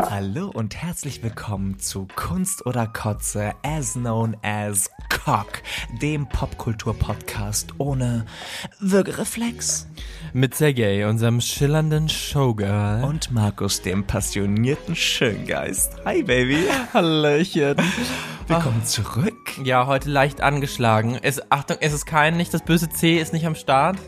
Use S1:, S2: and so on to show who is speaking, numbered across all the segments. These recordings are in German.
S1: Hallo und herzlich willkommen zu Kunst oder Kotze, as known as Cock, dem Popkultur-Podcast ohne Würgereflex.
S2: Mit Sergei, unserem schillernden Showgirl.
S1: Und Markus, dem passionierten Schöngeist. Hi, Baby.
S2: Hallöchen.
S1: Willkommen zurück.
S2: Ja, heute leicht angeschlagen. Es, Achtung, es ist kein, nicht das böse C ist nicht am Start.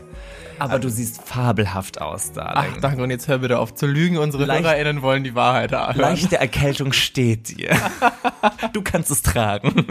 S1: Aber du siehst fabelhaft aus, Darling.
S2: Ach, danke, und jetzt hör bitte auf zu lügen. Unsere
S1: Leicht-
S2: HörerInnen wollen die Wahrheit hören.
S1: Leichte Erkältung steht dir. Du kannst es tragen.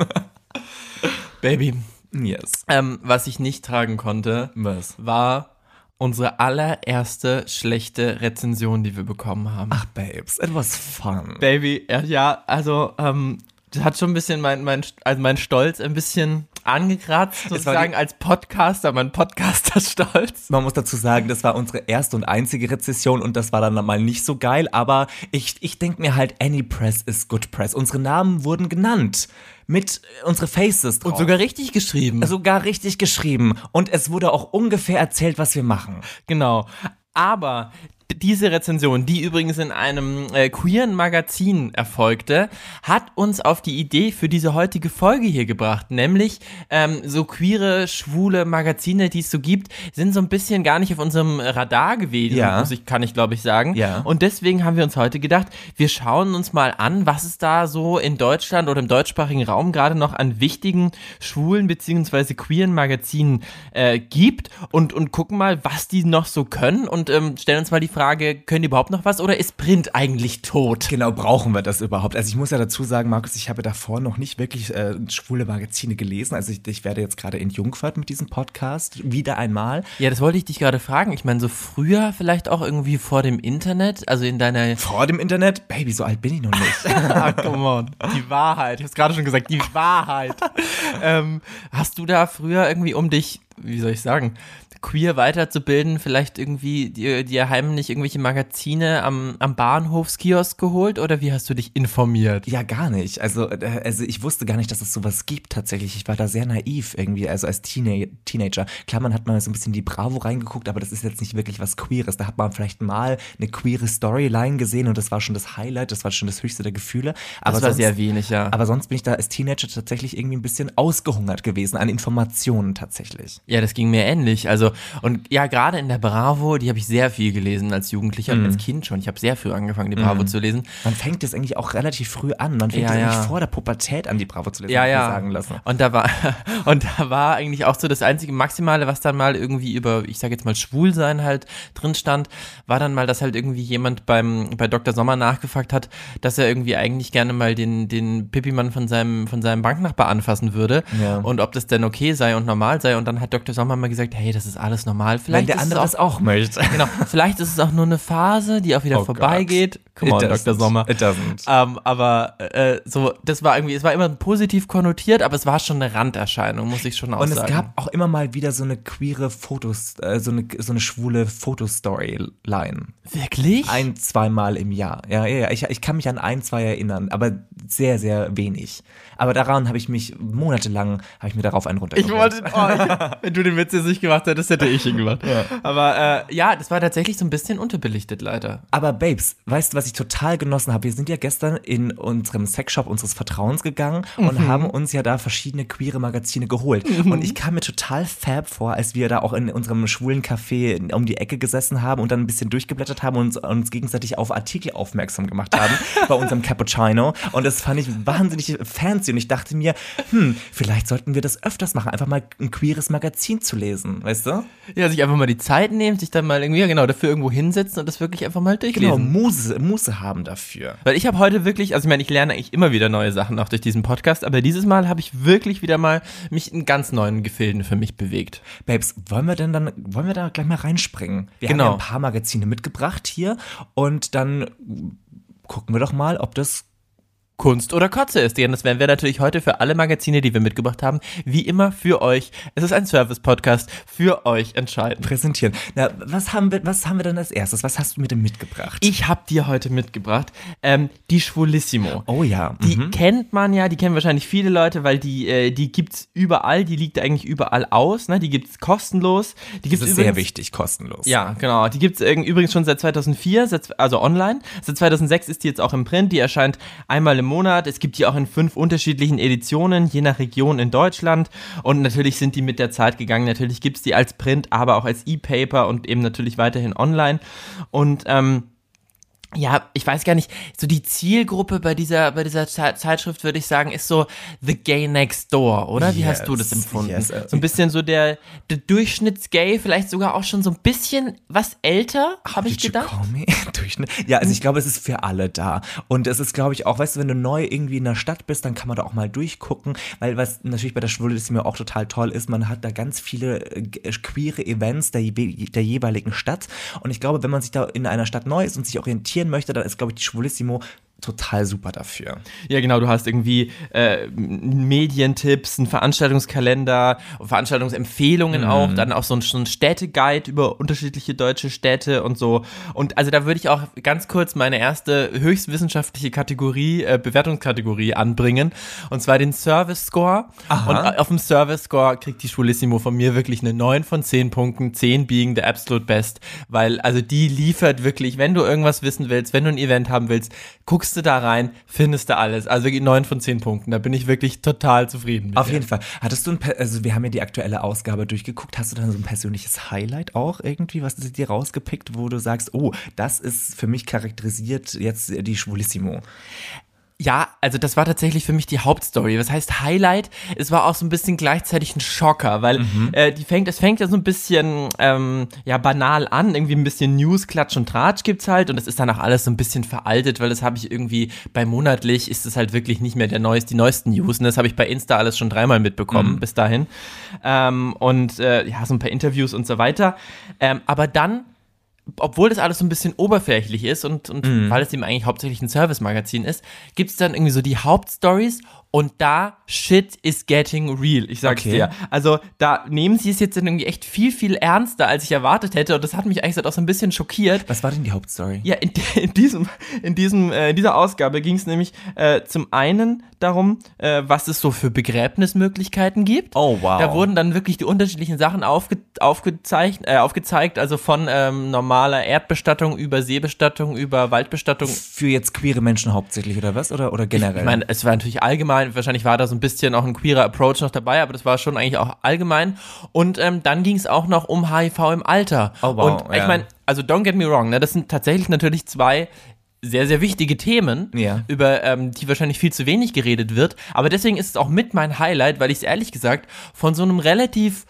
S2: Baby.
S1: Yes.
S2: Ähm, was ich nicht tragen konnte,
S1: Was?
S2: war unsere allererste schlechte Rezension, die wir bekommen haben.
S1: Ach, Babes, it was fun.
S2: Baby, ja, ja also, ähm, das hat schon ein bisschen mein, mein, also mein Stolz ein bisschen angekratzt, sozusagen als Podcaster, mein Podcaster-Stolz.
S1: Man muss dazu sagen, das war unsere erste und einzige Rezession und das war dann mal nicht so geil, aber ich, ich denke mir halt, any press is good press. Unsere Namen wurden genannt. Mit unsere Faces drauf.
S2: Und sogar richtig geschrieben.
S1: sogar richtig geschrieben. Und es wurde auch ungefähr erzählt, was wir machen.
S2: Genau. Aber diese Rezension, die übrigens in einem äh, queeren Magazin erfolgte, hat uns auf die Idee für diese heutige Folge hier gebracht. Nämlich ähm, so queere, schwule Magazine, die es so gibt, sind so ein bisschen gar nicht auf unserem Radar gewesen,
S1: Ja.
S2: muss ich, kann ich glaube ich sagen.
S1: Ja.
S2: Und deswegen haben wir uns heute gedacht, wir schauen uns mal an, was es da so in Deutschland oder im deutschsprachigen Raum gerade noch an wichtigen schwulen beziehungsweise queeren Magazinen äh, gibt und, und gucken mal, was die noch so können und ähm, stellen uns mal die Frage, können die überhaupt noch was oder ist Print eigentlich tot?
S1: Genau, brauchen wir das überhaupt? Also ich muss ja dazu sagen, Markus, ich habe davor noch nicht wirklich äh, schwule Magazine gelesen. Also ich, ich werde jetzt gerade in Jungfahrt mit diesem Podcast wieder einmal.
S2: Ja, das wollte ich dich gerade fragen. Ich meine, so früher vielleicht auch irgendwie vor dem Internet, also in deiner
S1: Vor dem Internet? Baby, so alt bin ich noch nicht.
S2: Ah, come on. Die Wahrheit. Ich hab's gerade schon gesagt, die Wahrheit. ähm, hast du da früher irgendwie, um dich, wie soll ich sagen, queer weiterzubilden, vielleicht irgendwie dir, dir heimlich irgendwelche Magazine am, am Bahnhofskiosk geholt oder wie hast du dich informiert?
S1: Ja, gar nicht. Also, äh, also ich wusste gar nicht, dass es sowas gibt tatsächlich. Ich war da sehr naiv irgendwie, also als Teena Teenager. Klar, man hat mal so ein bisschen die Bravo reingeguckt, aber das ist jetzt nicht wirklich was Queeres. Da hat man vielleicht mal eine queere Storyline gesehen und das war schon das Highlight, das war schon das höchste der Gefühle. Aber
S2: Das war
S1: sonst,
S2: sehr wenig, ja.
S1: Aber sonst bin ich da als Teenager tatsächlich irgendwie ein bisschen ausgehungert gewesen an Informationen tatsächlich.
S2: Ja, das ging mir ähnlich. Also, und ja, gerade in der Bravo, die habe ich sehr viel gelesen als Jugendlicher
S1: Mhm.
S2: und als Kind schon. Ich habe sehr früh angefangen, die Bravo zu lesen.
S1: Man fängt das eigentlich auch relativ früh an. Man fängt
S2: Ja, ja.
S1: eigentlich vor der Pubertät an, die Bravo zu lesen,
S2: ja, ja.
S1: sagen lassen.
S2: Und da war und da war eigentlich auch so das einzige Maximale, was dann mal irgendwie über, ich sage jetzt mal Schwulsein halt drin stand, war dann mal, dass halt irgendwie jemand beim bei Dr. Sommer nachgefragt hat, dass er irgendwie eigentlich gerne mal den den Pipimann von seinem von seinem Banknachbar anfassen würde
S1: Ja.
S2: und ob das denn okay sei und normal sei. Und dann hat Dr. Sommer mal gesagt, hey, das ist alles normal. Vielleicht
S1: Wenn der
S2: ist
S1: andere
S2: es
S1: das auch möchte.
S2: Genau, vielleicht ist es auch nur eine Phase, die auch wieder
S1: Oh
S2: vorbeigeht. Come on, Dr. Sommer.
S1: It doesn't.
S2: Ähm, aber äh, so, das war irgendwie, es war immer positiv konnotiert, aber es war schon eine Randerscheinung, muss ich schon auch
S1: Und es
S2: sagen.
S1: gab auch immer mal wieder so eine queere Fotos, äh, so eine, so eine schwule Fotostoryline.
S2: Wirklich?
S1: Ein, zweimal im Jahr. Ja, ja, ja. Ich, ich kann mich an ein, zwei erinnern, aber sehr, sehr wenig. Aber daran habe ich mich monatelang, habe ich mir darauf einen
S2: ich
S1: runtergeholt.
S2: wollte, oh, ich, wenn du den Witz jetzt nicht gemacht hättest, hätte ich ihn gemacht. Aber äh, ja, das war tatsächlich so ein bisschen unterbelichtet, leider.
S1: Aber Babes, weißt du, was ich total genossen habe? Wir sind ja gestern in unserem Sexshop unseres Vertrauens gegangen und
S2: Mhm.
S1: haben uns ja da verschiedene queere Magazine geholt. Und ich kam mir total fab vor, als wir da auch in unserem schwulen Café um die Ecke gesessen haben und dann ein bisschen durchgeblättert haben und uns, uns gegenseitig auf Artikel aufmerksam gemacht haben bei unserem Cappuccino. Und das fand ich wahnsinnig fancy. Und ich dachte mir, hm, vielleicht sollten wir das öfters machen, einfach mal ein queeres Magazin zu lesen, weißt du?
S2: Ja, sich einfach mal die Zeit nehmen, sich dann mal irgendwie, ja, genau, dafür irgendwo hinsetzen und das wirklich einfach mal durchlesen.
S1: Genau, Muse, Muße haben dafür.
S2: Weil ich habe heute wirklich, also ich meine, ich lerne eigentlich immer wieder neue Sachen auch durch diesen Podcast, aber dieses Mal habe ich wirklich wieder mal mich in ganz neuen Gefilden für mich bewegt.
S1: Babes, wollen wir denn dann, wollen wir da gleich mal reinspringen? Wir
S2: Genau.
S1: haben ja ein paar Magazine mitgebracht hier und dann gucken wir doch mal, ob das
S2: Kunst oder Kotze ist. Denn das werden wir natürlich heute für alle Magazine, die wir mitgebracht haben, wie immer für euch. Es ist ein Service-Podcast für euch entscheiden.
S1: Präsentieren. Na, was haben wir, was haben wir denn als erstes? Was hast du mir denn mitgebracht?
S2: Ich habe dir heute mitgebracht ähm, die Schwulissimo.
S1: oh ja.
S2: Die
S1: mhm.
S2: kennt man ja, die kennen wahrscheinlich viele Leute, weil die, äh, die gibt's überall, die liegt eigentlich überall aus, ne? Die gibt's kostenlos. Die
S1: Das
S2: gibt's
S1: ist sehr wichtig, kostenlos.
S2: Ja, genau. Die gibt's übrigens schon seit 2004, seit, also online. Seit 2006 ist die jetzt auch im Print. Die erscheint einmal im Monat. Es gibt die auch in fünf unterschiedlichen Editionen, je nach Region in Deutschland. Und natürlich sind die mit der Zeit gegangen. Natürlich gibt's die als Print, aber auch als E-Paper und eben natürlich weiterhin online. Und ähm, ja, ich weiß gar nicht, so die Zielgruppe bei dieser, bei dieser Ze- Zeitschrift, würde ich sagen, ist so The Gay Next Door, oder? Wie hast du das
S1: Yes,
S2: empfunden?
S1: yes, äh,
S2: so ein bisschen so der, der Durchschnittsgay, vielleicht sogar auch schon so ein bisschen was älter, habe ich gedacht.
S1: Ja, also ich glaube, es ist für alle da. Und es ist, glaube ich, auch, weißt du, wenn du neu irgendwie in der Stadt bist, dann kann man da auch mal durchgucken, weil was natürlich bei der Schwulisimo auch total toll ist, man hat da ganz viele äh, g- queere Events der, der jeweiligen Stadt. Und ich glaube, wenn man sich da in einer Stadt neu ist und sich orientieren möchte, dann ist, glaube ich, die Schwulissimo total super dafür.
S2: Ja, genau, du hast irgendwie äh, Medientipps, einen Veranstaltungskalender, Veranstaltungsempfehlungen auch, dann auch so ein, so ein Städteguide über unterschiedliche deutsche Städte und so. Und also da würde ich auch ganz kurz meine erste höchstwissenschaftliche Kategorie, äh, Bewertungskategorie anbringen, und zwar den Service Score.
S1: Aha.
S2: Und äh, auf dem Service Score kriegt die Schulissimo von mir wirklich eine 9 von 10 Punkten, 10 being the absolute best, weil also die liefert wirklich, wenn du irgendwas wissen willst, wenn du ein Event haben willst, guckst du da rein, findest du alles. Also wirklich 9 von 10 Punkten, da bin ich wirklich total zufrieden
S1: Auf
S2: der.
S1: jeden Fall. Hattest du ein, also wir haben ja die aktuelle Ausgabe durchgeguckt, hast du dann so ein persönliches Highlight auch irgendwie, was du dir rausgepickt, wo du sagst, oh, das ist für mich charakterisiert jetzt die Schwulissimo.
S2: Ja, also das war tatsächlich für mich die Hauptstory. Was heißt Highlight? Es war auch so ein bisschen gleichzeitig ein Schocker, weil äh, die fängt, es fängt ja so ein bisschen ähm, ja banal an, irgendwie ein bisschen News, Klatsch und Tratsch gibt's halt und es ist dann auch alles so ein bisschen veraltet, weil das habe ich irgendwie bei monatlich ist es halt wirklich nicht mehr der neueste, die neuesten News. Und das habe ich bei Insta alles schon dreimal mitbekommen bis dahin ähm, und äh, ja so ein paar Interviews und so weiter. Ähm, aber dann obwohl das alles so ein bisschen oberflächlich ist und, und
S1: Mhm.
S2: weil es eben eigentlich hauptsächlich ein Service-Magazin ist, gibt es dann irgendwie so die Hauptstories und da shit is getting real, ich sag's
S1: Okay.
S2: dir. Also da nehmen sie es jetzt dann irgendwie echt viel, viel ernster, als ich erwartet hätte und das hat mich eigentlich auch so ein bisschen schockiert.
S1: Was war denn die Hauptstory?
S2: Ja, in, in diesem, in diesem, äh, in dieser Ausgabe ging es nämlich äh, zum einen darum, äh, was es so für Begräbnismöglichkeiten gibt.
S1: Oh, wow.
S2: Da wurden dann wirklich die unterschiedlichen Sachen aufge, aufgezeigt, äh, aufgezeigt, also von ähm, normaler Erdbestattung über Seebestattung über Waldbestattung.
S1: Für jetzt queere Menschen hauptsächlich oder was? Oder, oder generell?
S2: Ich meine, es war natürlich allgemein, wahrscheinlich war da so ein bisschen auch ein queerer Approach noch dabei, aber das war schon eigentlich auch allgemein. Und ähm, dann ging es auch noch um HIV im Alter.
S1: Oh, wow,
S2: Und ich
S1: ja.
S2: meine, also don't get me wrong, ne, das sind tatsächlich natürlich zwei sehr, sehr wichtige Themen,
S1: Ja.
S2: über ähm, die wahrscheinlich viel zu wenig geredet wird. Aber deswegen ist es auch mit mein Highlight, weil ich es ehrlich gesagt von so einem relativ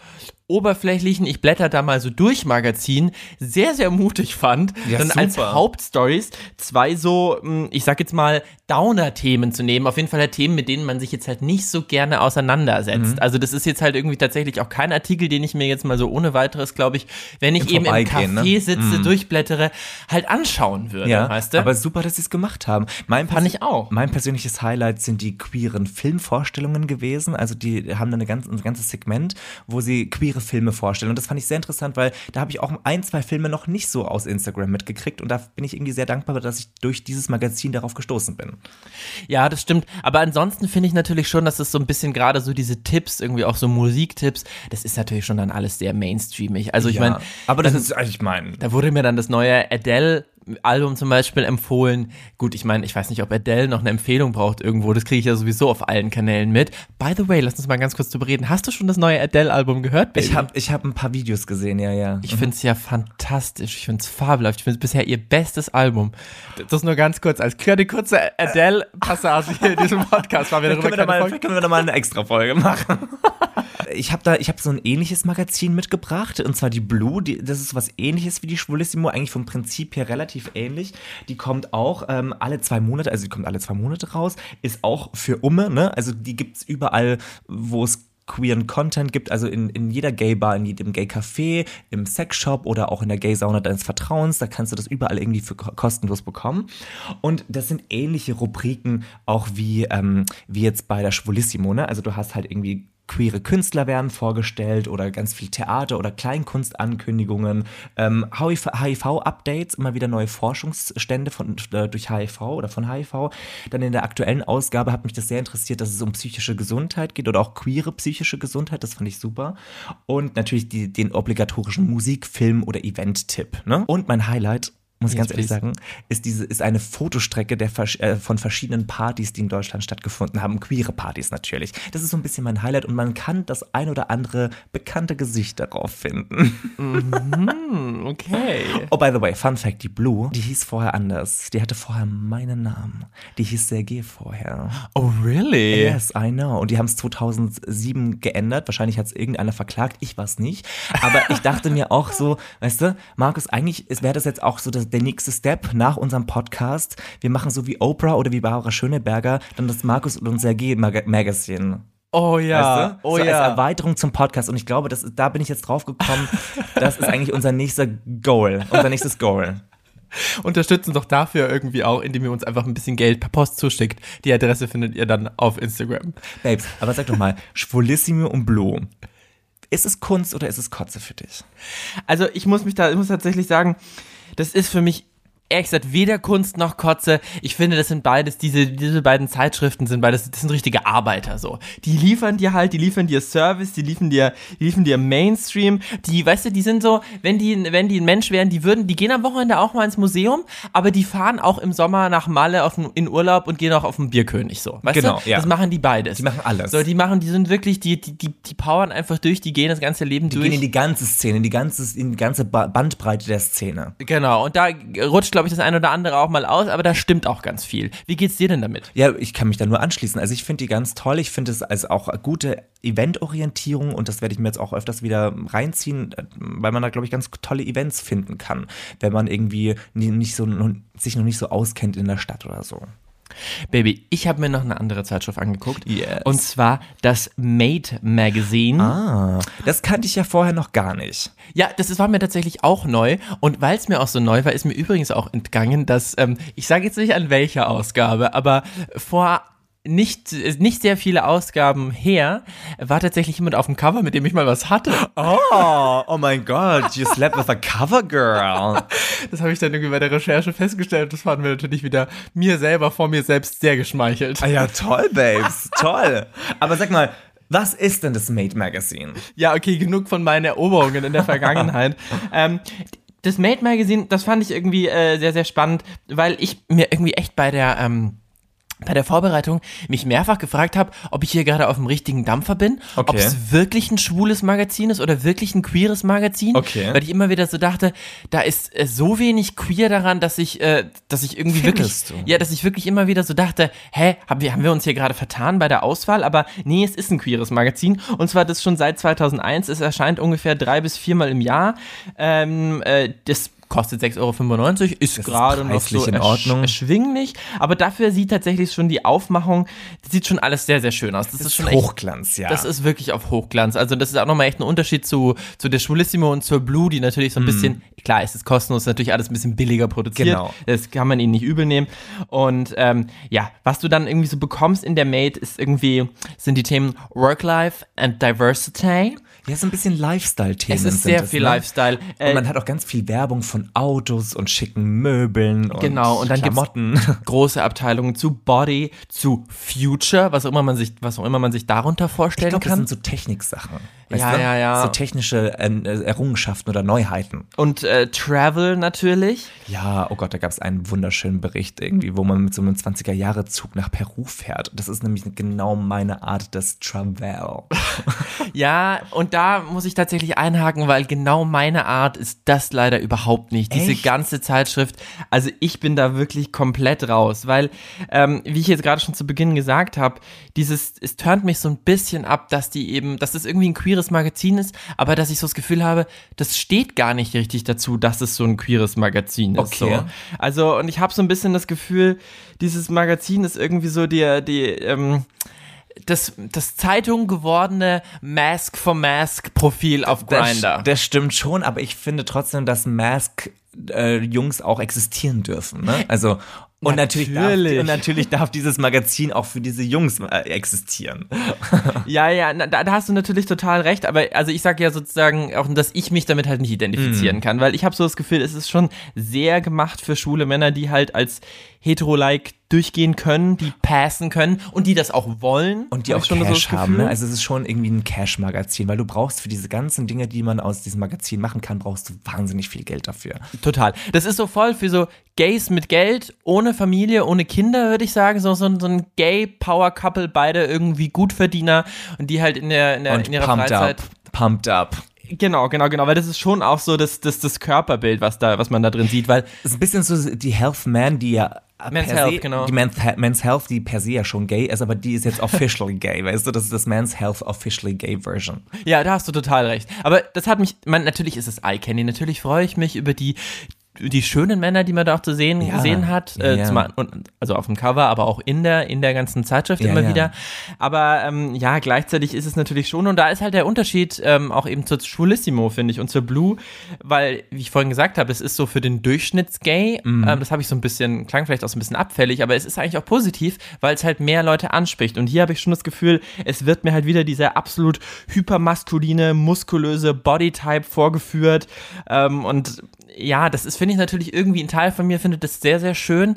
S2: oberflächlichen, ich blätter da mal so durch Magazin, sehr, sehr mutig fand,
S1: Ja,
S2: dann als
S1: super.
S2: Hauptstories zwei so, mh, ich sag jetzt mal, Downer-Themen zu nehmen. Auf jeden Fall halt Themen, mit denen man sich jetzt halt nicht so gerne auseinandersetzt.
S1: Mhm.
S2: Also das ist jetzt halt irgendwie tatsächlich auch kein Artikel, den ich mir jetzt mal so ohne weiteres, glaube ich, wenn ich
S1: Im
S2: eben im Café
S1: ne?
S2: sitze, durchblättere, halt anschauen würde,
S1: ja,
S2: weißt du?
S1: aber super, dass sie es gemacht haben. Mein
S2: Fand ich auch.
S1: Mein persönliches Highlight sind die queeren Filmvorstellungen gewesen. Also die haben dann eine ganz, ein ganzes Segment, wo sie queere Filme vorstellen. Und das fand ich sehr interessant, weil da habe ich auch ein, zwei Filme noch nicht so aus Instagram mitgekriegt. Und da bin ich irgendwie sehr dankbar, dass ich durch dieses Magazin darauf gestoßen bin.
S2: Ja, das stimmt. Aber ansonsten finde ich natürlich schon, dass es so ein bisschen gerade so diese Tipps, irgendwie auch so Musiktipps, das ist natürlich schon dann alles sehr mainstreamig. Also ich
S1: Ja,
S2: meine,
S1: aber das ist, also ich meine,
S2: Da wurde mir dann das neue Adele-Album zum Beispiel empfohlen. Gut, ich meine, ich weiß nicht, ob Adele noch eine Empfehlung braucht irgendwo. Das kriege ich ja sowieso auf allen Kanälen mit. By the way, lass uns mal ganz kurz drüber reden. Hast du schon das neue Adele-Album gehört? Baby?
S1: ich habe ich hab ein paar Videos gesehen, ja, ja.
S2: Ich finde es ja fantastisch. Ich finde es fabelhaft. Ich finde es bisher ihr bestes Album. Das nur ganz kurz als kleine kurze Adele-Passage hier in diesem Podcast. War wir darüber
S1: können, wir mal, können wir da mal eine extra Folge machen. Ich habe da, ich habe so ein ähnliches Magazin mitgebracht, und zwar die Blue. Die, das ist was ähnliches wie die Schwulissimo, eigentlich vom Prinzip her relativ ähnlich. Die kommt auch ähm, alle zwei Monate, also die kommt alle zwei Monate raus, ist auch für Umme, ne? Also die gibt's überall, wo es queeren Content gibt, also in, in jeder Gay-Bar, in jedem Gay-Café, im Sexshop oder auch in der Gay-Sauna deines Vertrauens. Da kannst du das überall irgendwie für ko- kostenlos bekommen. Und das sind ähnliche Rubriken auch wie, ähm, wie jetzt bei der Schwulissimo. Ne? Also du hast halt irgendwie queere Künstler werden vorgestellt oder ganz viel Theater oder Kleinkunstankündigungen, ähm, HIV-Updates, immer wieder neue Forschungsstände von, äh, durch HIV oder von HIV. Dann in der aktuellen Ausgabe hat mich das sehr interessiert, dass es um psychische Gesundheit geht oder auch queere psychische Gesundheit, das fand ich super. Und natürlich die, den obligatorischen Musik-, Film- oder Event-Tipp. Ne? Und mein Highlight, muss ich ganz ehrlich sagen, ist diese ist eine Fotostrecke der äh, von verschiedenen Partys, die in Deutschland stattgefunden haben, queere Partys natürlich. Das ist so ein bisschen mein Highlight und man kann das ein oder andere bekannte Gesicht darauf finden.
S2: Hm, okay.
S1: Oh, by the way, Fun Fact, die Blue, die hieß vorher anders. Die hatte vorher meinen Namen. Die hieß Sergei vorher.
S2: Oh, really?
S1: Yes, I know. Und die haben es 2007 geändert. Wahrscheinlich hat es irgendeiner verklagt. Ich war es nicht. Aber ich dachte mir auch so, weißt du, Markus, eigentlich wäre das jetzt auch so das, der nächste Step nach unserem Podcast. Wir machen so wie Oprah oder wie Barbara Schöneberger dann das Markus und Sergei Mag Magazine.
S2: Oh ja.
S1: Weißt du?
S2: Oh
S1: so
S2: ja.
S1: als Erweiterung zum Podcast. Und ich glaube, das, da bin ich jetzt drauf gekommen. das ist eigentlich unser nächster Goal. Unser nächstes Goal.
S2: Unterstützen doch dafür irgendwie auch, indem ihr uns einfach ein bisschen Geld per Post zuschickt. Die Adresse findet ihr dann auf Instagram.
S1: Babes, aber sag doch mal, Schwulissimo und Blue. Ist es Kunst oder ist es Kotze für dich?
S2: Also ich muss mich da, ich muss tatsächlich sagen, das ist für mich ehrlich gesagt weder Kunst noch Kotze. Ich finde, das sind beides, diese, diese beiden Zeitschriften sind beides, das sind richtige Arbeiter so. Die liefern dir halt, die liefern dir Service, die liefern dir, die liefern dir Mainstream. Die, weißt du, die sind so, wenn die, wenn die ein Mensch wären, die würden, die gehen am Wochenende auch mal ins Museum, aber die fahren auch im Sommer nach Malle auf, in Urlaub und gehen auch auf den Bierkönig so. Weißt
S1: Genau,
S2: du?
S1: ja.
S2: Das machen die beides.
S1: Die machen alles.
S2: So, die machen, die sind wirklich, die, die, die, die powern einfach durch, die gehen das ganze Leben
S1: Die
S2: durch.
S1: gehen in die ganze Szene, in die ganze, in die ganze Ba- Bandbreite der Szene.
S2: Genau, und da rutscht, glaube ich, das eine oder andere auch mal aus, aber da stimmt auch ganz viel. Wie geht's dir denn damit?
S1: Ja, ich kann mich da nur anschließen. Also ich finde die ganz toll. Ich finde es als auch gute Eventorientierung und das werde ich mir jetzt auch öfters wieder reinziehen, weil man da, glaube ich, ganz tolle Events finden kann, wenn man irgendwie nicht so, sich noch nicht so auskennt in der Stadt oder so.
S2: Baby, ich habe mir noch eine andere Zeitschrift angeguckt.
S1: Yes.
S2: Und zwar das Made Magazine.
S1: Ah, das kannte ich ja vorher noch gar nicht.
S2: Ja, das ist, war mir tatsächlich auch neu. Und weil es mir auch so neu war, ist mir übrigens auch entgangen, dass, ähm, ich sage jetzt nicht an welcher Ausgabe, aber vor nicht, nicht sehr viele Ausgaben her war tatsächlich jemand auf dem Cover, mit dem ich mal was hatte.
S1: Oh, oh mein Gott, you slept with a cover girl.
S2: Das habe ich dann irgendwie bei der Recherche festgestellt. Das fanden wir natürlich wieder mir selber vor mir selbst sehr geschmeichelt.
S1: Ah ja, toll, Babes, toll. Aber sag mal, was ist denn das Made Magazine?
S2: Ja, okay, genug von meinen Eroberungen in der Vergangenheit. ähm, das Made Magazine, das fand ich irgendwie äh, sehr, sehr spannend, weil ich mir irgendwie echt bei der, ähm, bei der Vorbereitung mich mehrfach gefragt habe, ob ich hier gerade auf dem richtigen Dampfer bin, ob
S1: Okay.
S2: es wirklich ein schwules Magazin ist oder wirklich ein queeres Magazin,
S1: Okay.
S2: weil ich immer wieder so dachte, da ist äh, so wenig queer daran, dass ich, äh, dass ich irgendwie
S1: Findest
S2: wirklich,
S1: du?
S2: ja, dass ich wirklich immer wieder so dachte, hä, haben wir, haben wir uns hier gerade vertan bei der Auswahl? Aber nee, es ist ein queeres Magazin und zwar das schon seit 2001. Es erscheint ungefähr drei bis viermal im Jahr. Ähm, äh, das kostet 6,95 Euro, ist gerade noch so
S1: in Ordnung.
S2: erschwinglich, aber dafür sieht tatsächlich schon die Aufmachung, das sieht schon alles sehr, sehr schön aus. Das, ist schon echt,
S1: Hochglanz, ja.
S2: das ist wirklich auf Hochglanz. Also das ist auch nochmal echt ein Unterschied zu, zu der Schwulissimo und zur Blue, die natürlich so ein bisschen, klar, es ist kostenlos, natürlich alles ein bisschen billiger produziert.
S1: Genau.
S2: Das kann man ihnen nicht übel nehmen. Und ähm, ja, was du dann irgendwie so bekommst in der Mate, ist irgendwie, sind die Themen Work-Life and Diversity.
S1: ja, so ein bisschen Lifestyle-Themen.
S2: Es ist sehr
S1: es,
S2: viel
S1: ne?
S2: Lifestyle. Äh,
S1: Und man hat auch ganz viel Werbung von Autos und schicken Möbeln und
S2: Genau, und dann gibt's
S1: Klamotten.
S2: große Abteilungen zu Body, zu Future, was auch immer man sich, was auch immer man sich darunter
S1: Ich
S2: vorstellen
S1: glaube, das
S2: kann.
S1: sind so Techniksachen.
S2: Ja,
S1: du?
S2: ja, ja.
S1: So technische äh, Errungenschaften oder Neuheiten.
S2: Und äh, Travel natürlich.
S1: Ja, oh Gott, da gab es einen wunderschönen Bericht irgendwie, wo man mit so einem 20er-Jahre-Zug nach Peru fährt. Das ist nämlich genau meine Art des Travel.
S2: Ja, und da muss ich tatsächlich einhaken, weil genau meine Art ist das leider überhaupt nicht. Diese
S1: Echt?
S2: ganze Zeitschrift, also ich bin da wirklich komplett raus, weil, ähm, wie ich jetzt gerade schon zu Beginn gesagt habe, dieses, es turnt mich so ein bisschen ab, dass die eben, dass das irgendwie ein queeres Magazin ist, aber dass ich so das Gefühl habe, das steht gar nicht richtig dazu, dass es so ein queeres Magazin ist.
S1: Okay.
S2: So. Also, und ich habe so ein bisschen das Gefühl, dieses Magazin ist irgendwie so die, die, ähm, das, das Zeitung gewordene Mask for Mask Profil auf Grinder.
S1: Das, das stimmt schon, aber ich finde trotzdem, dass Mask äh, Jungs auch existieren dürfen. Ne? Also und natürlich. Natürlich, darf, und natürlich darf dieses Magazin auch für diese Jungs äh, existieren.
S2: ja, ja, da, da, hast du natürlich total recht, aber also ich sage ja sozusagen auch, dass ich mich damit halt nicht identifizieren mm. kann, weil ich habe so das Gefühl, es ist schon sehr gemacht für schwule Männer, die halt als hetero-like durchgehen können, die passen können und die das auch wollen.
S1: Und die auch schon Cash so haben. Ne? Also es ist schon irgendwie ein Cash-Magazin, weil du brauchst für diese ganzen Dinge, die man aus diesem Magazin machen kann, brauchst du wahnsinnig viel Geld dafür.
S2: Total. Das ist so voll für so Gays mit Geld, ohne Familie, ohne Kinder, würde ich sagen. So, so, so ein Gay-Power-Couple, beide irgendwie Gutverdiener und die halt in, der, in, der,
S1: und
S2: in ihrer
S1: pumped
S2: Freizeit...
S1: Up. Pumped up.
S2: Genau, genau, genau, weil das ist schon auch so das, das, das Körperbild, was da, was man da drin sieht, weil.
S1: Es ist ein bisschen so die Health Man, die ja
S2: Men's Health, se, genau.
S1: Die Men's, Men's, Health, die per se ja schon gay ist, aber die ist jetzt officially gay, weißt du? Das ist das Men's Health officially gay Version.
S2: Ja, da hast du total recht. Aber das hat mich, man, natürlich ist es Eye Candy. Natürlich freue ich mich über die die schönen Männer, die man da auch zu sehen ja, gesehen hat, äh, ja. Zum, also auf dem Cover, aber auch in der in der ganzen Zeitschrift ja, immer wieder. Aber ähm, ja, gleichzeitig ist es natürlich schon und da ist halt der Unterschied ähm, auch eben zur Schwulissimo finde ich und zur Blue, weil wie ich vorhin gesagt habe, es ist so für den Durchschnittsgay. Mhm. Ähm, das habe ich so ein bisschen klang vielleicht auch so ein bisschen abfällig, aber es ist eigentlich auch positiv, weil es halt mehr Leute anspricht. Und hier habe ich schon das Gefühl, es wird mir halt wieder dieser absolut hypermaskuline, muskulöse Bodytype vorgeführt ähm, und ja, das ist, finde ich natürlich irgendwie ein Teil von mir, findet das sehr, sehr schön,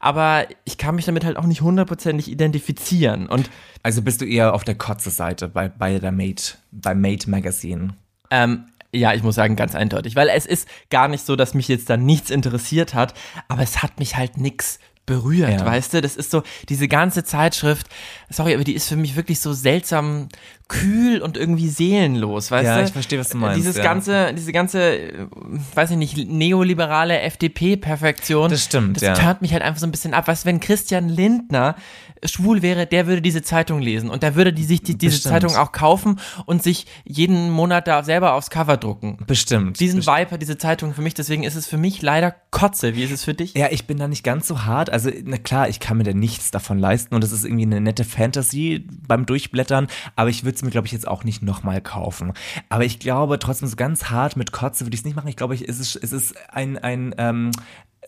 S2: aber ich kann mich damit halt auch nicht hundertprozentig identifizieren. Und
S1: also bist du eher auf der Kotze-Seite bei, bei der Mate, beim Mate Magazine?
S2: Ähm, ja, ich muss sagen, ganz eindeutig, weil es ist gar nicht so, dass mich jetzt da nichts interessiert hat, aber es hat mich halt nichts berührt, ja. weißt du? Das ist so, diese ganze Zeitschrift, sorry, aber die ist für mich wirklich so seltsam kühl und irgendwie seelenlos, weißt
S1: ja,
S2: du?
S1: Ja, ich verstehe, was du meinst.
S2: Dieses
S1: ja.
S2: ganze, diese ganze, weiß ich nicht, neoliberale FDP-Perfektion.
S1: Das stimmt,
S2: das
S1: ja.
S2: Das mich halt einfach so ein bisschen ab. Weißt du, wenn Christian Lindner schwul wäre, der würde diese Zeitung lesen und der würde die, sich die, diese Bestimmt. Zeitung auch kaufen und sich jeden Monat da selber aufs Cover drucken.
S1: Bestimmt.
S2: Diesen
S1: Bestimmt.
S2: Hat diese Zeitung für mich, deswegen ist es für mich leider Kotze. Wie ist es für dich?
S1: Ja, ich bin da nicht ganz so hart. Also, na klar, ich kann mir da nichts davon leisten und das ist irgendwie eine nette Fantasy beim Durchblättern, aber ich würde es mir, glaube ich, jetzt auch nicht nochmal kaufen. Aber ich glaube, trotzdem so ganz hart mit Kotze würde ich es nicht machen. Ich glaube, es ist, es ist ein, ein ähm,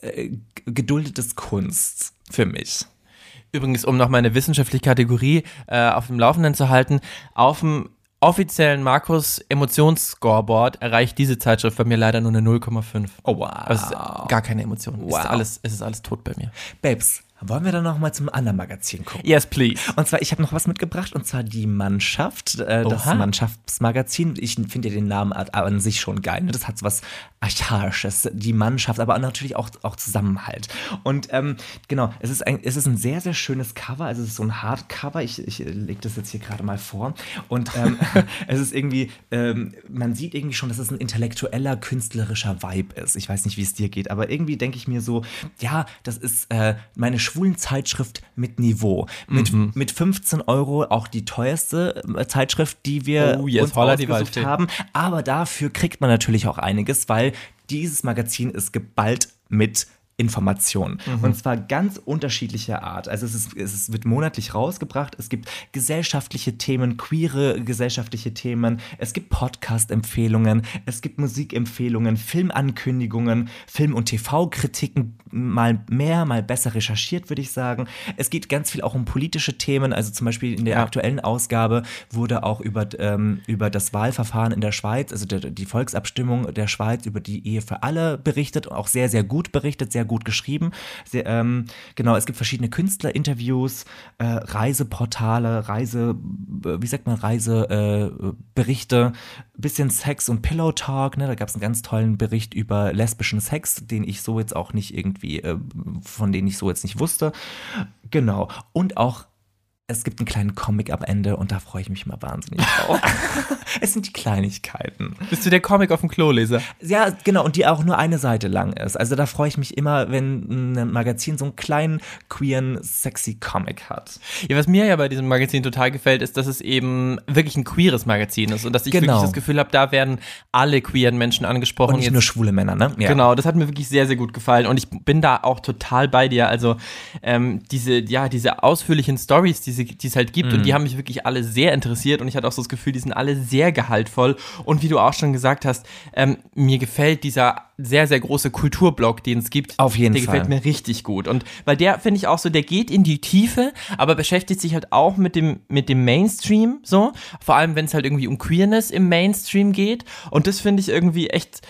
S1: äh, geduldetes Kunst für mich.
S2: Übrigens, um noch meine wissenschaftliche Kategorie äh, auf dem Laufenden zu halten, auf dem offiziellen Markus Emotionsscoreboard erreicht diese Zeitschrift bei mir leider nur eine 0,5.
S1: Oh wow.
S2: Also gar keine Emotionen.
S1: Wow.
S2: Ist alles, es ist alles tot bei mir.
S1: Babes, wollen wir dann noch mal zum anderen Magazin gucken?
S2: Yes, please.
S1: Und zwar, ich habe noch was mitgebracht, und zwar die Mannschaft, äh, das Mannschaftsmagazin. Ich finde ja den Namen an sich schon geil. Ne? Das hat so was Archaisches, die Mannschaft, aber natürlich auch, auch Zusammenhalt. Und ähm, genau, es ist, ein, es ist ein sehr, sehr schönes Cover. Also es ist so ein Hardcover. Ich, ich lege das jetzt hier gerade mal vor. Und ähm, es ist irgendwie, ähm, man sieht irgendwie schon, dass es ein intellektueller, künstlerischer Vibe ist. Ich weiß nicht, wie es dir geht, aber irgendwie denke ich mir so, ja, das ist äh, meine schwulen Zeitschrift mit Niveau. Mit, mhm. mit 15 Euro auch die teuerste äh, Zeitschrift, die wir
S2: oh, yes,
S1: uns ausgesucht haben. Aber dafür kriegt man natürlich auch einiges, weil dieses Magazin ist geballt mit Informationen. Mhm. Und zwar ganz unterschiedlicher Art. Also es, ist, es wird monatlich rausgebracht. Es gibt gesellschaftliche Themen, queere gesellschaftliche Themen. Es gibt Podcast-Empfehlungen. Es gibt Musikempfehlungen, Filmankündigungen, Film- und TV-Kritiken. Mal mehr, mal besser recherchiert, würde ich sagen. Es geht ganz viel auch um politische Themen. Also zum Beispiel in der ja. aktuellen Ausgabe wurde auch über, ähm, über das Wahlverfahren in der Schweiz, also der, die Volksabstimmung der Schweiz über die Ehe für alle berichtet. Auch sehr, sehr gut berichtet, sehr gut geschrieben. Sehr, ähm, genau, es gibt verschiedene Künstlerinterviews, äh, Reiseportale, Reise, wie sagt man, Reiseberichte, äh, bisschen Sex und Pillow Talk. Ne? Da gab es einen ganz tollen Bericht über lesbischen Sex, den ich so jetzt auch nicht irgendwie, äh, von denen ich so jetzt nicht wusste. Genau. Und auch es gibt einen kleinen Comic am Ende und da freue ich mich mal wahnsinnig drauf. es sind die Kleinigkeiten.
S2: Bist du der Comic auf dem Klo-Leser?
S1: Ja, genau, und die auch nur eine Seite lang ist. Also da freue ich mich immer, wenn ein Magazin so einen kleinen, queeren, sexy Comic hat.
S2: Ja, was mir ja bei diesem Magazin total gefällt, ist, dass es eben wirklich ein queeres Magazin ist und dass ich genau. wirklich das Gefühl habe, da werden alle queeren Menschen angesprochen. Und
S1: nicht jetzt. nur schwule Männer, ne?
S2: Ja. Genau, das hat mir wirklich sehr, sehr gut gefallen und ich bin da auch total bei dir. Also ähm, diese, ja, diese ausführlichen Stories, die sie, die es halt gibt. Und die haben mich wirklich alle sehr interessiert und ich hatte auch so das Gefühl, die sind alle sehr gehaltvoll. Und wie du auch schon gesagt hast, ähm, mir gefällt dieser sehr, sehr große Kulturblock, den es gibt.
S1: Auf jeden
S2: der
S1: Fall.
S2: gefällt mir richtig gut. Und weil der, finde ich auch so, der geht in die Tiefe, aber beschäftigt sich halt auch mit dem, mit dem Mainstream, so. Vor allem, wenn es halt irgendwie um Queerness im Mainstream geht. Und das finde ich irgendwie echt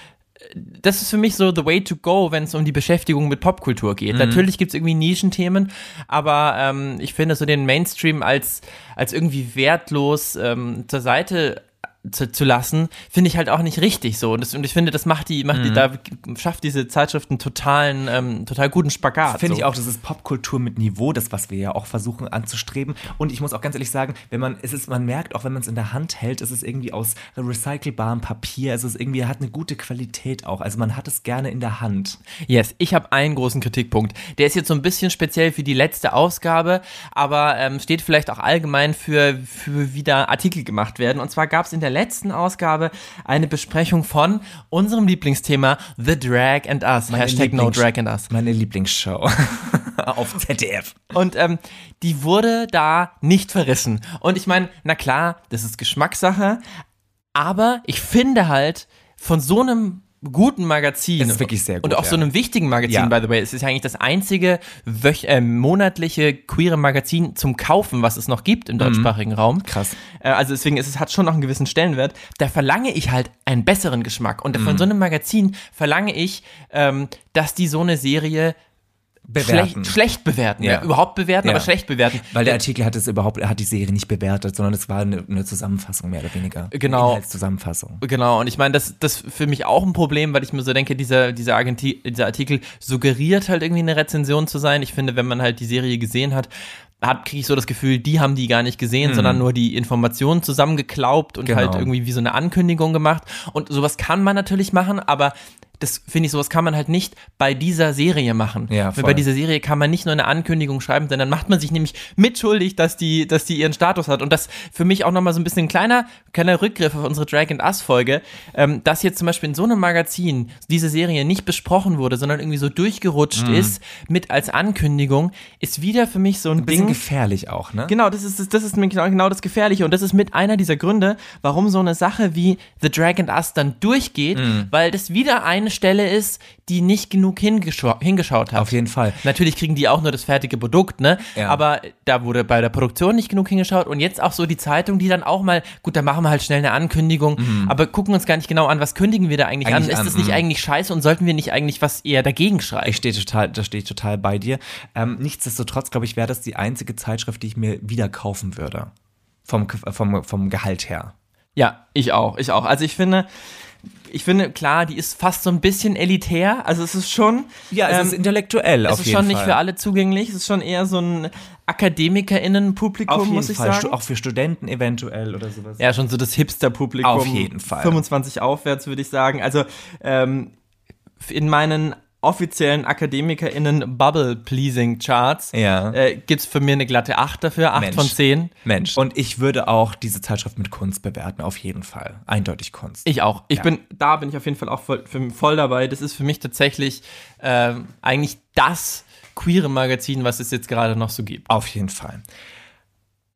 S2: das ist für mich so the way to go, wenn es um die Beschäftigung mit Popkultur geht.
S1: Mhm.
S2: Natürlich gibt es irgendwie Nischenthemen, aber ähm, ich finde so den Mainstream als, als irgendwie wertlos ähm, zur Seite zu, zu lassen, finde ich halt auch nicht richtig so. Und, das, und ich finde, das macht die, macht die, da schafft diese Zeitschrift einen totalen, ähm, total guten Spagat.
S1: Finde
S2: so.
S1: ich auch, das ist Popkultur mit Niveau, das, was wir ja auch versuchen anzustreben. Und ich muss auch ganz ehrlich sagen, wenn man, es ist, man merkt, auch wenn man es in der Hand hält, es ist irgendwie aus recycelbarem Papier, es ist irgendwie, hat eine gute Qualität auch. Also man hat es gerne in der Hand.
S2: Yes, ich habe einen großen Kritikpunkt. Der ist jetzt so ein bisschen speziell für die letzte Ausgabe, aber ähm, steht vielleicht auch allgemein für, für wie da Artikel gemacht werden. Und zwar gab es in der letzten Ausgabe eine Besprechung von unserem Lieblingsthema The Drag and Us.
S1: Meine
S2: Hashtag No
S1: Lieblings-
S2: Drag and Us.
S1: Meine Lieblingsshow auf ZDF.
S2: Und ähm, die wurde da nicht verrissen. Und ich meine, na klar, das ist Geschmackssache, aber ich finde halt von so einem guten Magazin
S1: Es ist wirklich sehr gut,
S2: und auch
S1: ja.
S2: so einem wichtigen Magazin
S1: Ja.
S2: by the way es ist ja eigentlich das einzige wöch äh, monatliche queere Magazin zum kaufen was es noch gibt im deutschsprachigen Raum
S1: Mhm. Krass.
S2: äh, also deswegen ist es hat schon noch einen gewissen Stellenwert da verlange ich halt einen besseren Geschmack und
S1: Mhm.
S2: von so einem Magazin verlange ich ähm, dass die so eine Serie
S1: Bewerten.
S2: schlecht, schlecht bewerten
S1: Ja.
S2: ja. überhaupt bewerten
S1: Ja.
S2: aber schlecht bewerten
S1: Weil der Artikel hat es überhaupt, er hat die Serie nicht bewertet, sondern es war eine, eine Zusammenfassung mehr oder weniger.
S2: Genau.
S1: Eine Inhaltszusammenfassung.
S2: Genau, und ich meine, das das ist für mich auch ein Problem, weil ich mir so denke, dieser, dieser, dieser Artikel suggeriert halt irgendwie eine Rezension zu sein. Ich finde, wenn man halt die Serie gesehen hat, hat kriege ich so das Gefühl, die haben die gar nicht gesehen, sondern nur die Informationen zusammengeklaubt und
S1: Mhm. Genau.
S2: halt irgendwie wie so eine Ankündigung gemacht. Und sowas kann man natürlich machen, aber das finde ich, sowas kann man halt nicht bei dieser Serie machen.
S1: Ja,
S2: Weil bei dieser Serie kann man nicht nur eine Ankündigung schreiben, denn dann macht man sich nämlich mitschuldig, dass die, dass die ihren Status hat. Und das für mich auch nochmal so ein bisschen ein kleiner, kleiner Rückgriff auf unsere Drag and Us Folge, ähm, dass jetzt zum Beispiel in so einem Magazin diese Serie nicht besprochen wurde, sondern irgendwie so durchgerutscht ist mit als Ankündigung, ist wieder für mich so ein,
S1: Ein bisschen
S2: Ding.
S1: gefährlich auch, ne?
S2: Genau, das ist, das ist genau, genau das Gefährliche und das ist mit einer dieser Gründe, warum so eine Sache wie The Drag and Us dann durchgeht,
S1: Mhm.
S2: weil das wieder eine Stelle ist, die nicht genug hingeschau hingeschaut hat.
S1: Auf jeden Fall.
S2: Natürlich kriegen die auch nur das fertige Produkt, ne?
S1: Ja.
S2: Aber da wurde bei der Produktion nicht genug hingeschaut und jetzt auch so die Zeitung, die dann auch mal, gut, da machen wir halt schnell eine Ankündigung, aber gucken uns gar nicht genau an, was kündigen wir da eigentlich,
S1: Mhm. Eigentlich
S2: an? Ist das nicht
S1: mhm.
S2: eigentlich scheiße und sollten wir nicht eigentlich was eher dagegen schreiben?
S1: Ich stehe total, da stehe ich total bei dir. Ähm, nichtsdestotrotz, glaube ich, wäre das die einzige Zeitschrift, die ich mir wieder kaufen würde. Vom, vom, vom Gehalt her.
S2: Ja, ich auch, ich auch. Also ich finde, ich finde, klar, die ist fast so ein bisschen elitär. Also es ist schon.
S1: Ja, es
S2: ähm,
S1: ist intellektuell
S2: es
S1: auf
S2: ist
S1: jeden
S2: schon
S1: Fall.
S2: nicht für alle zugänglich. Es ist schon eher so ein AkademikerInnen-Publikum,
S1: Auf jeden
S2: muss ich
S1: Fall.
S2: sagen.
S1: Auch für Studenten eventuell oder sowas.
S2: Ja, schon so das Hipster-Publikum.
S1: Auf jeden Fall.
S2: 25 aufwärts, würde ich sagen. Also ähm, in meinen offiziellen AkademikerInnen Bubble-Pleasing-Charts
S1: Ja.
S2: äh, gibt's für mir eine glatte 8 dafür, 8
S1: Mensch.
S2: von 10.
S1: Mensch. Und ich würde auch diese Zeitschrift mit Kunst bewerten, auf jeden Fall. Eindeutig Kunst.
S2: Ich auch. Ich
S1: Ja.
S2: bin, da bin ich auf jeden Fall auch voll, für, voll dabei. Das ist für mich tatsächlich ähm, eigentlich das queere Magazin, was es jetzt gerade noch so gibt.
S1: Auf jeden Fall.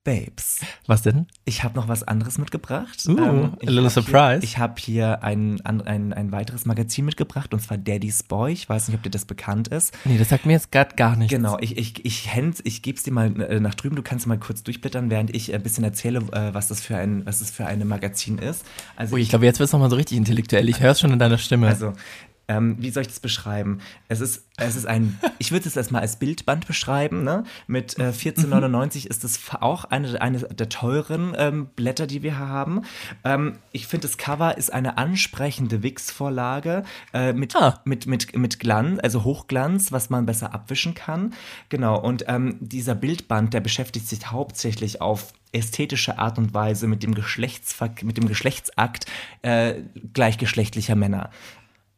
S1: Babes,
S2: Was denn?
S1: ich habe noch was anderes mitgebracht.
S2: Uh, a
S1: ich
S2: little surprise.
S1: Hier, ich habe hier ein, ein, ein weiteres Magazin mitgebracht, und zwar Daddy's Boy. Ich weiß nicht, ob dir das bekannt ist.
S2: Nee, das sagt mir jetzt gerade gar nichts.
S1: Genau, ich, ich, ich, händ, ich gebe es dir mal äh, nach drüben. Du kannst mal kurz durchblättern, während ich ein bisschen erzähle, äh, was das für ein, was das für ein Magazin ist. Also,
S2: Ui, ich glaube, jetzt wird es nochmal so richtig intellektuell. Ich höre es schon in deiner Stimme.
S1: also ähm, wie soll ich das beschreiben? Es ist, es ist ein, ich würde es erstmal als Bildband beschreiben, ne? Mit äh, 14,99 ist es auch eine, eine der teuren ähm, Blätter, die wir hier haben. Ähm, ich finde, das Cover ist eine ansprechende Wix-Vorlage äh, mit,
S2: Ah.
S1: mit, mit, mit Glanz, also Hochglanz, was man besser abwischen kann. Genau, und ähm, dieser Bildband, der beschäftigt sich hauptsächlich auf ästhetische Art und Weise mit dem, Geschlechtsver mit dem Geschlechtsakt äh, gleichgeschlechtlicher Männer.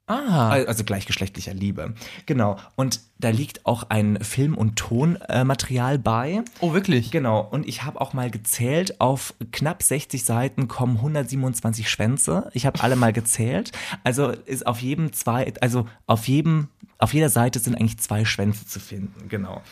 S2: Ah,
S1: Also gleichgeschlechtlicher Liebe. Genau. Und da liegt auch ein Film- und Tonmaterial bei.
S2: oh, wirklich?
S1: Genau. Und ich habe auch mal gezählt, auf knapp 60 Seiten kommen 127 Schwänze. Ich habe alle mal gezählt. Also ist auf jedem zwei, also auf jedem Auf jeder Seite sind eigentlich zwei Schwänze zu finden, genau.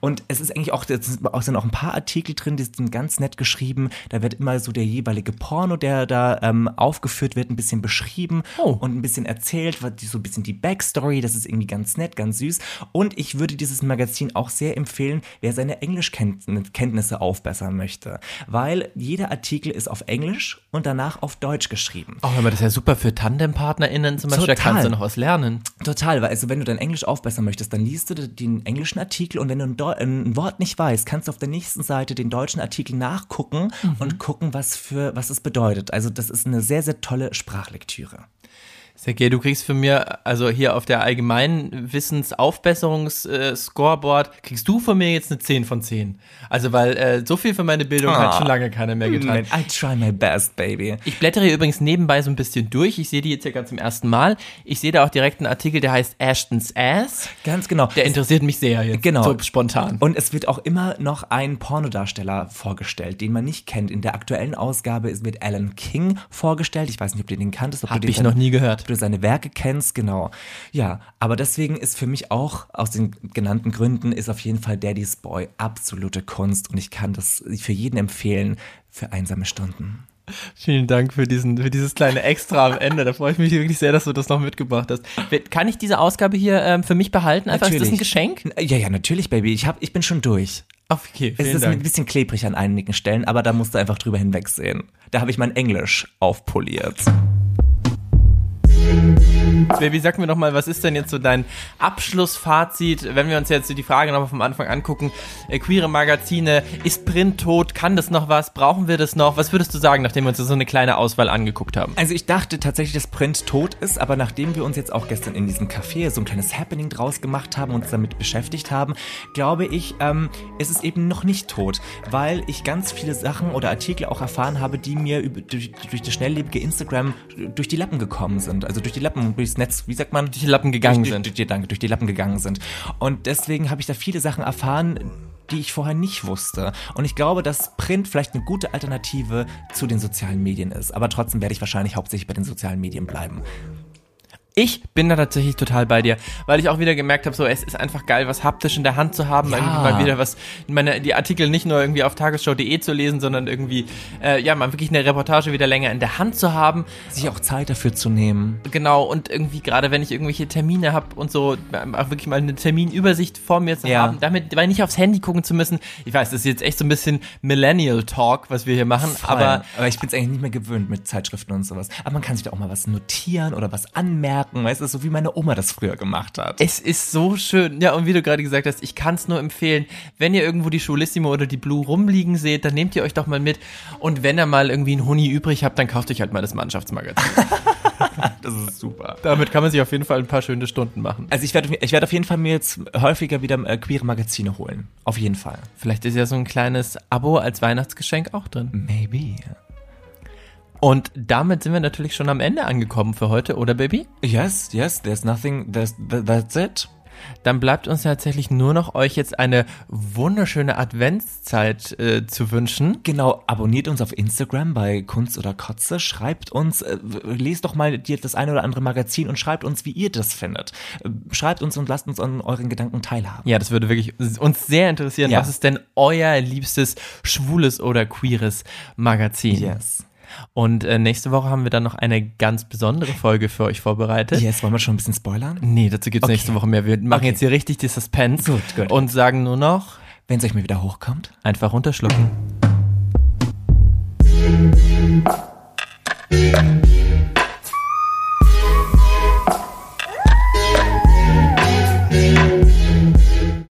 S1: Und es ist eigentlich auch, es sind auch ein paar Artikel drin, die sind ganz nett geschrieben. Da wird immer so der jeweilige Porno, der da ähm, aufgeführt wird, ein bisschen beschrieben
S2: Oh.
S1: und ein bisschen erzählt, so ein bisschen die Backstory. Das ist irgendwie ganz nett, ganz süß. Und ich würde dieses Magazin auch sehr empfehlen, wer seine Englischkenntnisse aufbessern möchte. Weil jeder Artikel ist auf Englisch und danach auf Deutsch geschrieben.
S2: Oh, aber das ist ja super für TandempartnerInnen zum Beispiel, da
S1: Total.
S2: kannst du noch was lernen.
S1: Total, weil also wenn du dein Englisch aufbessern möchtest, dann liest du den englischen Artikel und wenn du ein, ein Wort nicht weißt, kannst du auf der nächsten Seite den deutschen Artikel nachgucken und gucken, was für was es bedeutet. Also das ist eine sehr sehr tolle Sprachlektüre.
S2: Sergej, du kriegst von mir, also hier auf der allgemeinen Wissensaufbesserungs-Scoreboard, kriegst du von mir jetzt eine 10 von 10. Also, weil äh, so viel für meine Bildung hat
S1: Ah.
S2: schon lange keiner mehr getan.
S1: I try my best, baby.
S2: Ich blättere hier übrigens nebenbei so ein bisschen durch. Ich sehe die jetzt ja ganz zum ersten Mal. Ich sehe da auch direkt einen Artikel, der heißt Ashton's Ass.
S1: Ganz genau.
S2: Der interessiert mich sehr jetzt.
S1: Genau.
S2: So spontan.
S1: Und es wird auch immer noch ein Pornodarsteller vorgestellt, den man nicht kennt. In der aktuellen Ausgabe ist- wird Alan King vorgestellt. Ich weiß nicht, ob du den kanntest. Ob
S2: Hab ich noch nie gehört.
S1: Ob du seine Werke kennst, genau. Ja, aber deswegen ist für mich auch aus den genannten Gründen ist auf jeden Fall Daddy's Boy absolute Kunst und ich kann das für jeden empfehlen für einsame Stunden.
S2: Vielen Dank für, diesen, für dieses kleine Extra am Ende. Da freue ich mich wirklich sehr, dass du das noch mitgebracht hast. Kann ich diese Ausgabe hier ähm, für mich behalten? Einfach, ist das ein Geschenk?
S1: Ja, ja, natürlich, Baby. Ich, hab, ich bin schon durch.
S2: Okay,
S1: Es
S2: vielen
S1: ist ein
S2: Dank.
S1: bisschen klebrig an einigen Stellen, aber da musst du einfach drüber hinwegsehen. Da habe ich mein Englisch aufpoliert. Thank you.
S2: Baby, sag mir doch mal, was ist denn jetzt so dein Abschlussfazit, wenn wir uns jetzt die Frage nochmal vom Anfang angucken, äh, queere Magazine, ist Print tot, kann das noch was, brauchen wir das noch? Was würdest du sagen, nachdem wir uns so eine kleine Auswahl angeguckt haben?
S1: Also ich dachte tatsächlich, dass Print tot ist, aber nachdem wir uns jetzt auch gestern in diesem Café so ein kleines Happening draus gemacht haben und uns damit beschäftigt haben, glaube ich, ähm, ist es eben noch nicht tot, weil ich ganz viele Sachen oder Artikel auch erfahren habe, die mir über, durch, durch das schnelllebige Instagram durch die Lappen gekommen sind. Also durch die Lappen, durchs Netz, wie sagt man?
S2: Durch die Lappen gegangen
S1: durch,
S2: sind.
S1: Durch, durch, danke, durch die Lappen gegangen sind. Und deswegen habe ich da viele Sachen erfahren, die ich vorher nicht wusste. Und ich glaube, dass Print vielleicht eine gute Alternative zu den sozialen Medien ist. Aber trotzdem werde ich wahrscheinlich hauptsächlich bei den sozialen Medien bleiben.
S2: Ich bin da tatsächlich total bei dir, weil ich auch wieder gemerkt habe, so es ist einfach geil, was haptisch in der Hand zu haben,
S1: Ja.
S2: irgendwie mal wieder was, meine die Artikel nicht nur irgendwie auf tagesschau.de zu lesen, sondern irgendwie äh, ja mal wirklich eine Reportage wieder länger in der Hand zu haben.
S1: Sich auch Zeit dafür zu nehmen.
S2: Genau, und irgendwie gerade wenn ich irgendwelche Termine habe und so, auch wirklich mal eine Terminübersicht vor mir zu
S1: Ja.
S2: haben, damit, weil nicht aufs Handy gucken zu müssen. Ich weiß, das ist jetzt echt so ein bisschen Millennial Talk, was wir hier machen, aber
S1: aber ich bin es eigentlich nicht mehr gewöhnt mit Zeitschriften und sowas. Aber man kann sich da auch mal was notieren oder was anmerken. Weißt du, so wie meine Oma das früher gemacht hat.
S2: es ist so schön. Ja, und wie du gerade gesagt hast, ich kann es nur empfehlen, wenn ihr irgendwo die Schulissimo oder die Blue rumliegen seht, dann nehmt ihr euch doch mal mit. Und wenn ihr mal irgendwie einen Huni übrig habt, dann kauft euch halt mal das Mannschaftsmagazin.
S1: Das ist super.
S2: Damit kann man sich auf jeden Fall ein paar schöne Stunden machen.
S1: Also ich werde ich werd auf jeden Fall mir jetzt häufiger wieder äh, queere Magazine holen. Auf jeden Fall.
S2: Vielleicht ist ja so ein kleines Abo als Weihnachtsgeschenk auch drin.
S1: Maybe.
S2: Und damit sind wir natürlich schon am Ende angekommen für heute, oder Baby?
S1: Yes, yes, there's nothing, there's, th- that's it.
S2: Dann bleibt uns tatsächlich nur noch euch jetzt eine wunderschöne Adventszeit äh, zu wünschen.
S1: Genau, abonniert uns auf Instagram bei Kunst oder Kotze, schreibt uns, äh, lest doch mal das eine oder andere Magazin und schreibt uns, wie ihr das findet. Äh, Schreibt uns und lasst uns an euren Gedanken teilhaben.
S2: Ja, das würde wirklich uns sehr interessieren.
S1: Ja.
S2: Was ist denn euer liebstes schwules oder queeres Magazin?
S1: Yes.
S2: Und äh, nächste Woche haben wir dann noch eine ganz besondere Folge für euch vorbereitet.
S1: Yes, wollen wir schon ein bisschen spoilern?
S2: Nee, dazu gibt's
S1: Okay.
S2: nächste Woche mehr. Wir machen
S1: Okay.
S2: jetzt hier richtig die Suspense
S1: Gut, gut.
S2: und sagen nur noch,
S1: Wenn es euch mal wieder hochkommt.
S2: einfach runterschlucken.